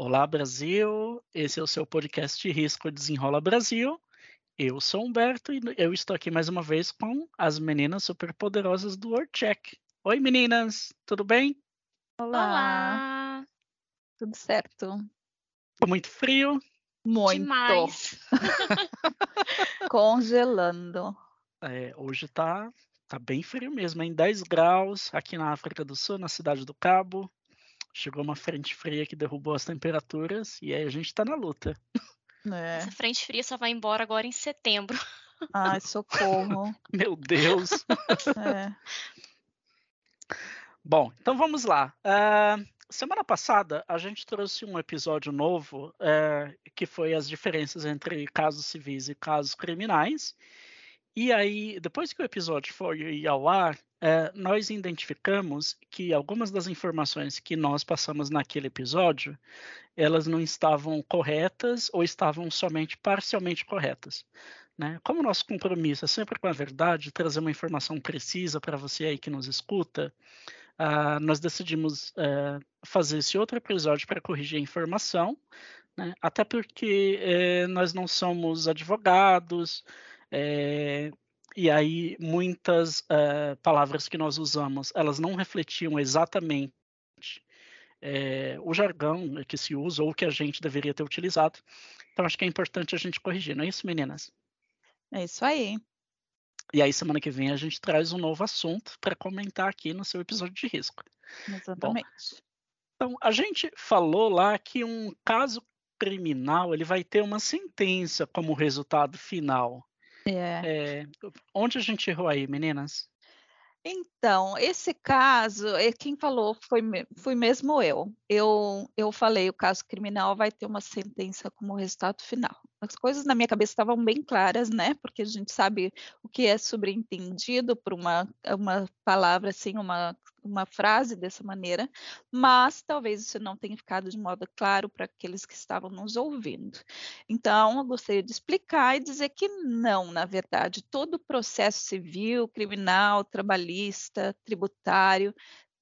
Olá, Brasil! Esse é o seu podcast Risco Desenrola Brasil. Eu sou Humberto e eu estou aqui mais uma vez com as meninas superpoderosas do WordCheck. Oi, meninas! Tudo bem? Olá! Olá. Tudo certo? Muito frio? Muito! Demais! Congelando. É, hoje tá, tá bem frio mesmo, em 10 graus aqui na África do Sul, na cidade do Cabo. Chegou uma frente fria que derrubou as temperaturas e aí a gente tá na luta. É. Essa frente fria só vai embora agora em setembro. Ai, socorro. Meu Deus. É. Bom, então vamos lá. Uh, semana passada a gente trouxe um episódio novo uh, que foi as diferenças entre casos civis e casos criminais. E aí, depois que o episódio foi ao ar, é, nós identificamos que algumas das informações que nós passamos naquele episódio, elas não estavam corretas ou estavam somente parcialmente corretas. Né? Como nosso compromisso é sempre com a verdade, trazer uma informação precisa para você aí que nos escuta, uh, nós decidimos uh, fazer esse outro episódio para corrigir a informação, né? até porque uh, nós não somos advogados, é, e aí muitas uh, palavras que nós usamos, elas não refletiam exatamente é, o jargão que se usa ou que a gente deveria ter utilizado. Então acho que é importante a gente corrigir, não é isso, meninas? É isso aí. E aí semana que vem a gente traz um novo assunto para comentar aqui no seu episódio de risco. Exatamente. Bom, então a gente falou lá que um caso criminal ele vai ter uma sentença como resultado final. É. É, onde a gente errou aí, meninas? Então, esse caso, é quem falou foi, foi mesmo eu. eu. Eu falei, o caso criminal vai ter uma sentença como resultado final. As coisas na minha cabeça estavam bem claras, né? Porque a gente sabe o que é sobreentendido por uma, uma palavra assim, uma uma frase dessa maneira, mas talvez isso não tenha ficado de modo claro para aqueles que estavam nos ouvindo. Então, eu gostaria de explicar e dizer que não, na verdade, todo processo civil, criminal, trabalhista, tributário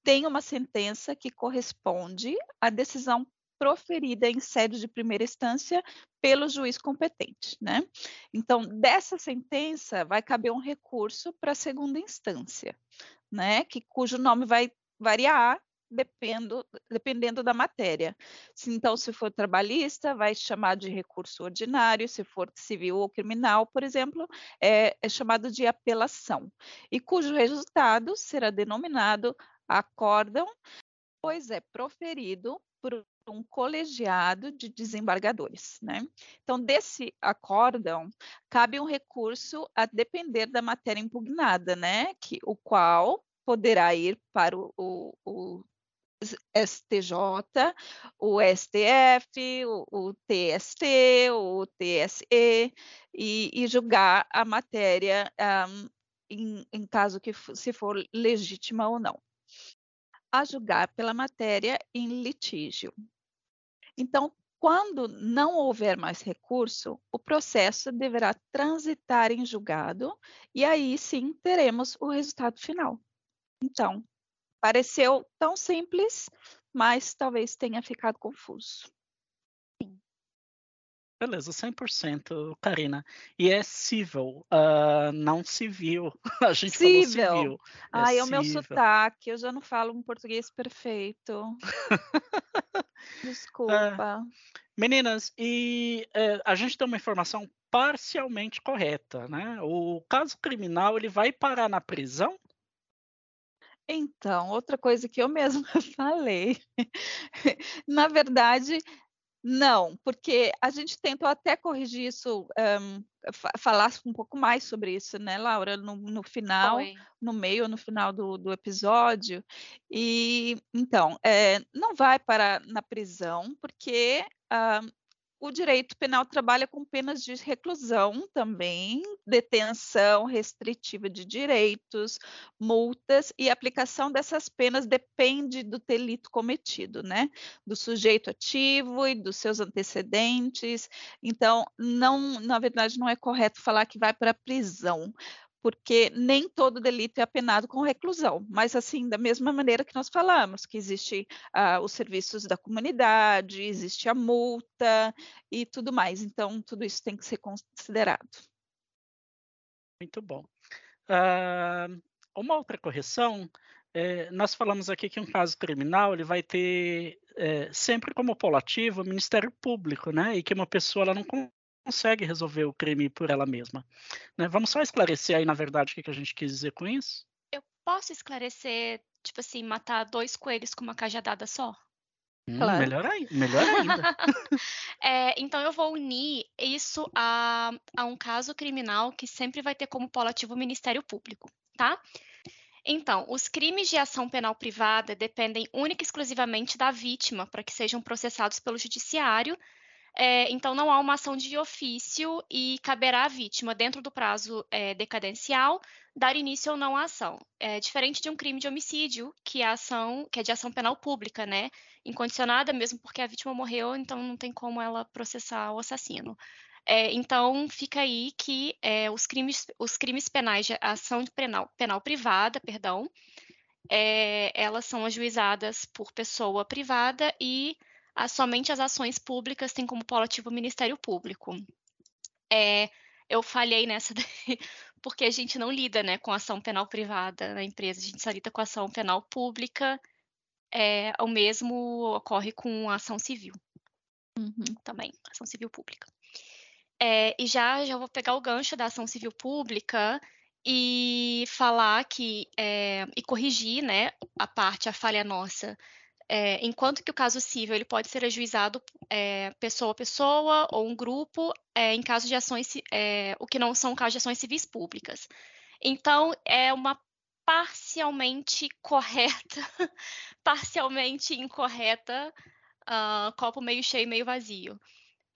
tem uma sentença que corresponde à decisão proferida em sede de primeira instância pelo juiz competente, né? Então, dessa sentença vai caber um recurso para a segunda instância né, que, cujo nome vai variar dependo, dependendo da matéria. Então, se for trabalhista, vai chamar de recurso ordinário, se for civil ou criminal, por exemplo, é, é chamado de apelação, e cujo resultado será denominado acórdão, pois é proferido por um colegiado de desembargadores, né? Então, desse acórdão, cabe um recurso a depender da matéria impugnada, né? Que, o qual poderá ir para o, o, o STJ, o STF, o, o TST, o TSE, e, e, julgar a matéria um, em, em caso que se for legítima ou não a julgar pela matéria em litígio. Então, quando não houver mais recurso, o processo deverá transitar em julgado e aí sim teremos o resultado final. Então, pareceu tão simples, mas talvez tenha ficado confuso. Beleza, 100%, Karina. E é civil, uh, não civil. A gente civil. falou civil. Ai, é o meu sotaque, eu já não falo um português perfeito. Desculpa. Uh, meninas, e uh, a gente tem uma informação parcialmente correta, né? O caso criminal, ele vai parar na prisão? Então, outra coisa que eu mesma falei. na verdade, não, porque a gente tentou até corrigir isso, um, falar um pouco mais sobre isso, né, Laura, no, no final, Oi. no meio, no final do, do episódio. E então, é, não vai para na prisão, porque uh, o direito penal trabalha com penas de reclusão também, detenção restritiva de direitos, multas, e aplicação dessas penas depende do delito cometido, né? Do sujeito ativo e dos seus antecedentes. Então, não, na verdade, não é correto falar que vai para a prisão, porque nem todo delito é apenado com reclusão, mas assim, da mesma maneira que nós falamos, que existe ah, os serviços da comunidade, existe a multa e tudo mais. Então, tudo isso tem que ser considerado. Muito bom. Uh, uma outra correção, é, nós falamos aqui que um caso criminal ele vai ter é, sempre como polo ativo o Ministério Público, né? E que uma pessoa ela não consegue resolver o crime por ela mesma. Né? Vamos só esclarecer aí, na verdade, o que, que a gente quis dizer com isso? Eu posso esclarecer, tipo assim, matar dois coelhos com uma cajadada só? Hum, claro. Melhor, aí, melhor ainda. é, então eu vou unir isso a, a um caso criminal que sempre vai ter como polo ativo o Ministério Público, tá? Então, os crimes de ação penal privada dependem única e exclusivamente da vítima para que sejam processados pelo judiciário. É, então, não há uma ação de ofício e caberá à vítima, dentro do prazo é, decadencial, dar início ou não à ação. É diferente de um crime de homicídio, que é ação, que é de ação penal pública, né? Incondicionada, mesmo porque a vítima morreu, então não tem como ela processar o assassino. É, então, fica aí que é, os, crimes, os crimes penais de ação penal, penal privada, perdão, é, elas são ajuizadas por pessoa privada e somente as ações públicas têm como polo ativo o Ministério Público. É, eu falhei nessa daí, porque a gente não lida né, com ação penal privada na empresa, a gente só lida com ação penal pública. É, o mesmo ocorre com ação civil. Uhum. Também, ação civil pública. É, e já, já vou pegar o gancho da ação civil pública e falar que é, e corrigir né, a parte, a falha nossa. É, enquanto que o caso civil ele pode ser ajuizado é, pessoa a pessoa ou um grupo é, em caso de ações, é, o que não são casos de ações civis públicas. Então, é uma parcialmente correta, parcialmente incorreta, uh, copo meio cheio, meio vazio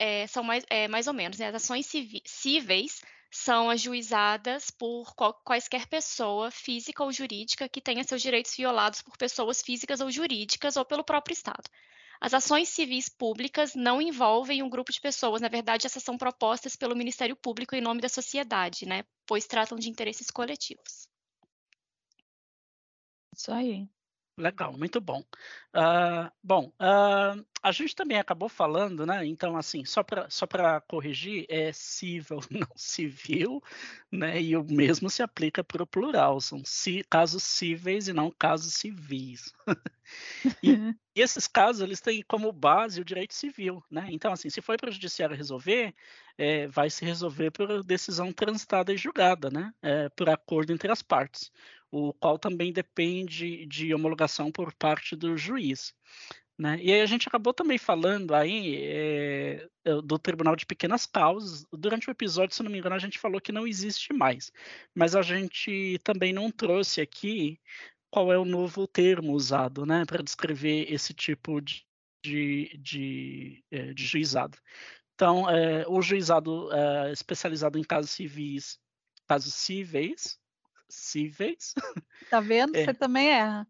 é, são mais, é, mais ou menos, né? As ações cíveis são ajuizadas por quaisquer pessoa física ou jurídica que tenha seus direitos violados por pessoas físicas ou jurídicas ou pelo próprio Estado. As ações civis públicas não envolvem um grupo de pessoas, na verdade, essas são propostas pelo Ministério Público em nome da sociedade, né? Pois tratam de interesses coletivos. Isso aí. Legal, muito bom. Uh, bom, uh, a gente também acabou falando, né? Então, assim, só para só corrigir, é civil, não civil, né? E o mesmo se aplica para o plural, são casos cíveis e não casos civis. e, e, esses casos, eles têm como base o direito civil, né? Então, assim, se for para o judiciário resolver, é, vai se resolver por decisão transitada e julgada, né? É, por acordo entre as partes o qual também depende de homologação por parte do juiz. Né? E aí a gente acabou também falando aí é, do Tribunal de Pequenas Causas. Durante o episódio, se não me engano, a gente falou que não existe mais. Mas a gente também não trouxe aqui qual é o novo termo usado né, para descrever esse tipo de, de, de, é, de juizado. Então, é, o juizado especializado em casos civis, casos cíveis, cíveis. Tá vendo? É. Você também erra.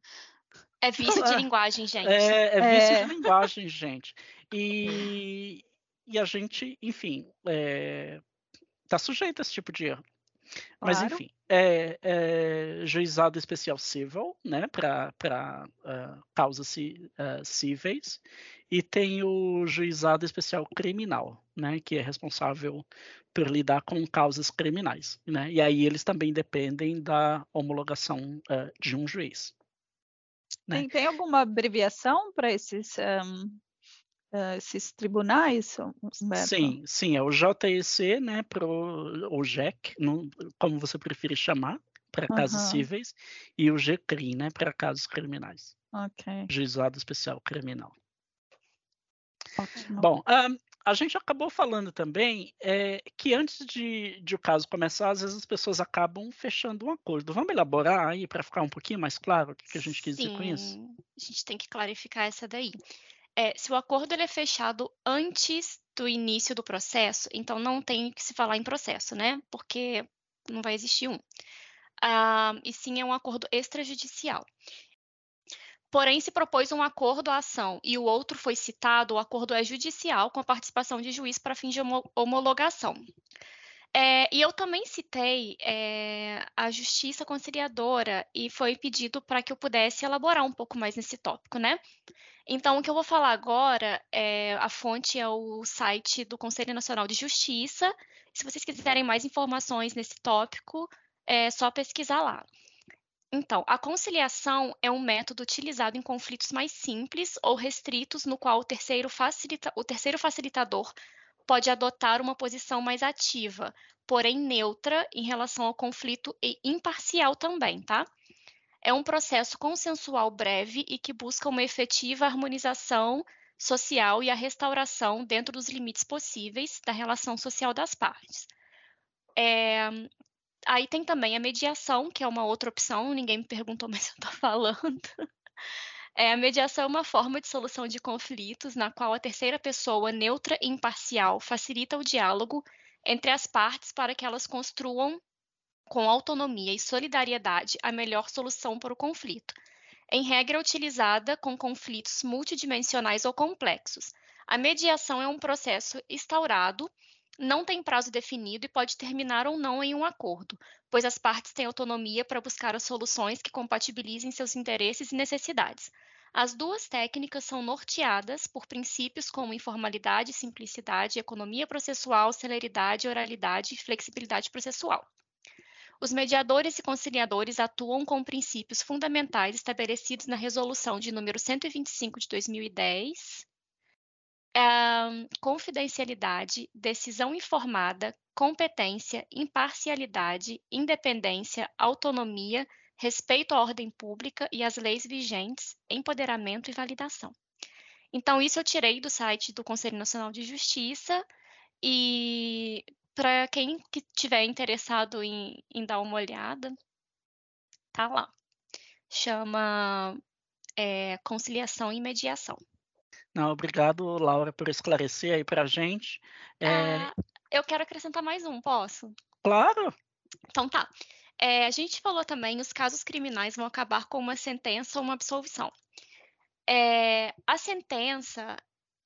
É vício de linguagem, gente. É, é vício é. de linguagem, gente. E, e a gente, enfim, é, tá sujeito a esse tipo de erro. Mas, claro. enfim, é, é, juizado especial civil, né, para uh, ah, causas uh, cíveis, e tem o juizado especial criminal, né, que é responsável por lidar com causas criminais, né? E aí eles também dependem da homologação uh, de um juiz. Né? Tem, tem, alguma abreviação para esses, um, uh, esses tribunais? Humberto? Sim, sim, é o JEC, né, pro, ou JEC, no, como você preferir chamar, para casos uhum. cíveis, e o GCRI, né, para casos criminais. Ok. Juizado Especial Criminal. Ótimo. Bom, um, a gente acabou falando também é, que antes de, de, o caso começar, às vezes as pessoas acabam fechando um acordo. Vamos elaborar aí para ficar um pouquinho mais claro o que, que a gente quis Sim, dizer com isso? A gente tem que clarificar essa daí. É, se o acordo ele é fechado antes do início do processo, então não tem que se falar em processo, né? Porque não vai existir um. Ah, e sim é um acordo extrajudicial. Porém, se propôs um acordo à ação e o outro foi citado, o acordo é judicial com a participação de juiz para fins de homologação. É, e eu também citei é, a justiça conciliadora e foi pedido para que eu pudesse elaborar um pouco mais nesse tópico, né? Então, o que eu vou falar agora, é, a fonte é o site do Conselho Nacional de Justiça. Se vocês quiserem mais informações nesse tópico, é só pesquisar lá. Então, a conciliação é um método utilizado em conflitos mais simples ou restritos, no qual o terceiro, facilita o terceiro facilitador pode adotar uma posição mais ativa, porém neutra em relação ao conflito e imparcial também, tá? É um processo consensual breve e que busca uma efetiva harmonização social e a restauração dentro dos limites possíveis da relação social das partes. É, Aí tem também a mediação, que é uma outra opção, ninguém me perguntou, mas eu estou falando. É, a mediação é uma forma de solução de conflitos na qual a terceira pessoa, neutra e imparcial, facilita o diálogo entre as partes para que elas construam, com autonomia e solidariedade, a melhor solução para o conflito. Em regra, é utilizada com conflitos multidimensionais ou complexos. A mediação é um processo instaurado não tem prazo definido e pode terminar ou não em um acordo, pois as partes têm autonomia para buscar as soluções que compatibilizem seus interesses e necessidades. As duas técnicas são norteadas por princípios como informalidade, simplicidade, economia processual, celeridade, oralidade e flexibilidade processual. Os mediadores e conciliadores atuam com princípios fundamentais estabelecidos na Resolução de número 125 de 2010, confidencialidade, decisão informada, competência, imparcialidade, independência, autonomia, respeito à ordem pública e às leis vigentes, empoderamento e validação. Então, isso eu tirei do site do Conselho Nacional de Justiça e para quem que tiver interessado em, em, dar uma olhada, tá lá. Chama é, conciliação e mediação. Não, obrigado, Laura, por esclarecer aí para a gente. É... Ah, eu quero acrescentar mais um, posso? Claro. Então tá. É, a gente falou também os casos criminais vão acabar com uma sentença ou uma absolvição. É, a sentença,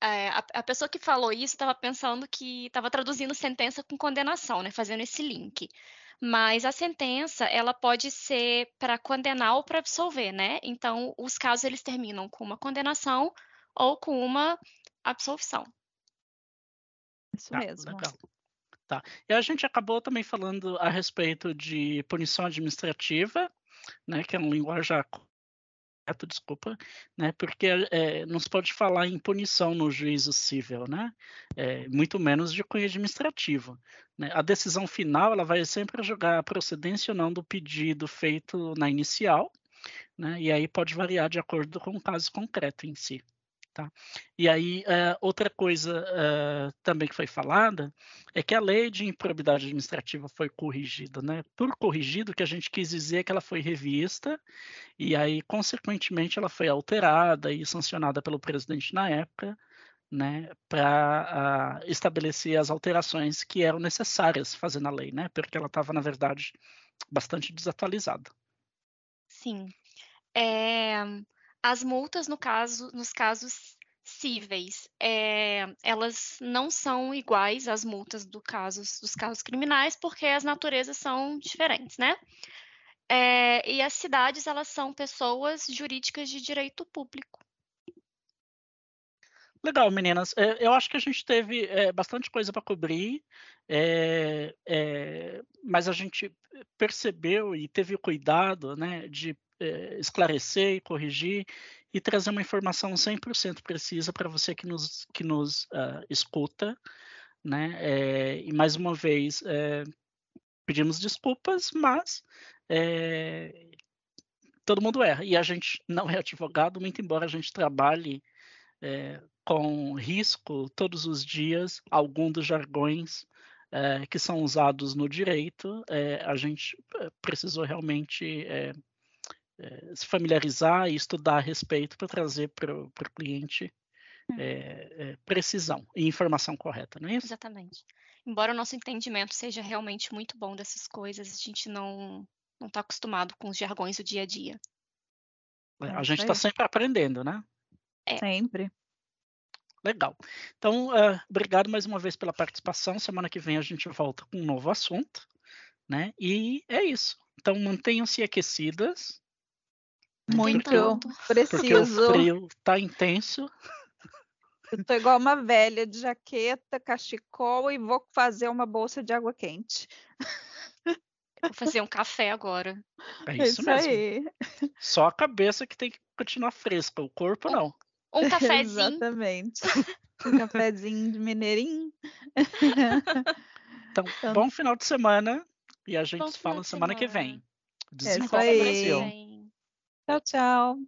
é, a, a, pessoa que falou isso estava pensando que estava traduzindo sentença com condenação, né, fazendo esse link. Mas a sentença, ela pode ser para condenar ou para absolver, né? Então, os casos eles terminam com uma condenação ou com uma absolvição. Isso tá, mesmo. Legal. Tá. E a gente acabou também falando a respeito de punição administrativa, né, que é linguagem correto, desculpa, né, porque é, não se pode falar em punição no juízo civil, né, é, muito menos de cunho administrativo. Né. A decisão final ela vai sempre julgar a procedência ou não do pedido feito na inicial, né, e aí pode variar de acordo com o caso concreto em si. Tá? E aí, uh, outra coisa uh, também que foi falada é que a lei de improbidade administrativa foi corrigida, né? Por corrigido, que a gente quis dizer que ela foi revista e aí, consequentemente, ela foi alterada e sancionada pelo presidente na época, né? Para uh, estabelecer as alterações que eram necessárias fazer na lei, né? Porque ela estava, na verdade, bastante desatualizada. Sim. É, as multas, no caso, nos casos cíveis, é, elas não são iguais às multas do casos, dos casos criminais, porque as naturezas são diferentes, né? É, e as cidades, elas são pessoas jurídicas de direito público. Legal, meninas. É, eu acho que a gente teve é, bastante coisa para cobrir, é, é, mas a gente percebeu e teve o cuidado né, de é, esclarecer corrigir e trazer uma informação 100% precisa para você que nos, que nos uh, escuta. Né? É, e mais uma vez, é, pedimos desculpas, mas todo mundo erra. E a gente não é advogado, muito embora a gente trabalhe com risco todos os dias, algum dos jargões que são usados no direito, a gente precisou realmente é, se familiarizar e estudar a respeito para trazer para o cliente é, é, precisão e informação correta, não é isso? Exatamente. Embora o nosso entendimento seja realmente muito bom dessas coisas, a gente não não está acostumado com os jargões do dia a dia. É, a gente está sempre aprendendo, né? É. Sempre. Legal. Então, uh, obrigado mais uma vez pela participação. Semana que vem a gente volta com um novo assunto, né? E é isso. Então, mantenham-se aquecidas. Muito preciso. Porque o frio tá intenso. Eu tô igual uma velha de jaqueta, cachecol e vou fazer uma bolsa de água quente. Vou fazer um café agora. É isso, isso mesmo. Aí. Só a cabeça que tem que continuar fresca, o corpo não. Um cafezinho. Exatamente. Um cafezinho de mineirinho. Então, então, bom final de semana e a gente se fala semana, semana que vem. É isso aí. Tchau, tchau.